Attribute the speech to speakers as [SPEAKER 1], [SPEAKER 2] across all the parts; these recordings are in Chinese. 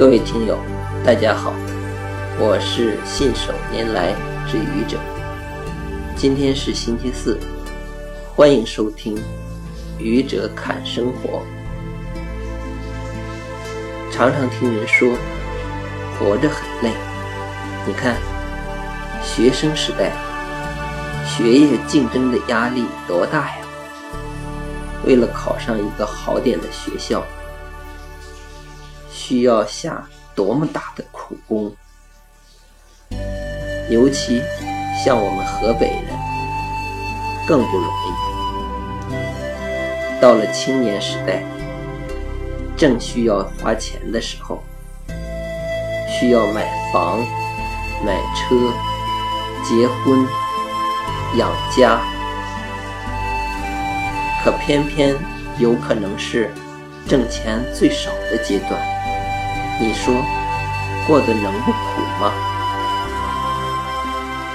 [SPEAKER 1] 各位听友，大家好，我是信手拈来之愚者。今天是星期四，欢迎收听《愚者侃生活》。常常听人说，活着很累。你看，学生时代，学业竞争的压力多大呀！为了考上一个好点的学校，需要下多么大的苦功。尤其像我们河北人，更不容易。到了青年时代，正需要花钱的时候，需要买房、买车、结婚、养家。可偏偏有可能是挣钱最少的阶段，你说过得能不苦吗？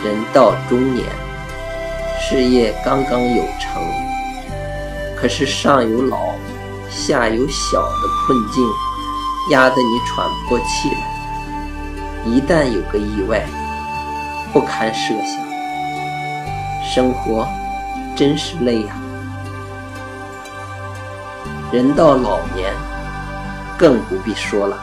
[SPEAKER 1] 人到中年，事业刚刚有成，可是上有老，下有小的困境压得你喘不过气来。一旦有个意外，不堪设想，生活真是累呀。人到老年，更不必说了。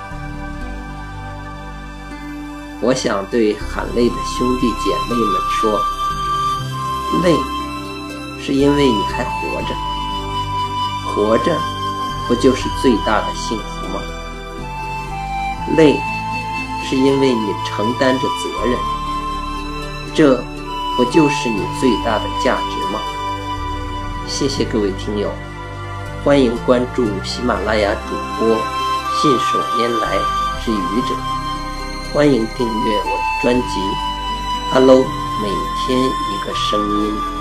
[SPEAKER 1] 我想对喊累的兄弟姐妹们说：累，是因为你还活着。活着，不就是最大的幸福吗？累，是因为你承担着责任。这，不就是你最大的价值吗？谢谢各位听友。欢迎关注喜马拉雅主播信手拈来之愚者，欢迎订阅我的专辑。Hello，每天一个声音。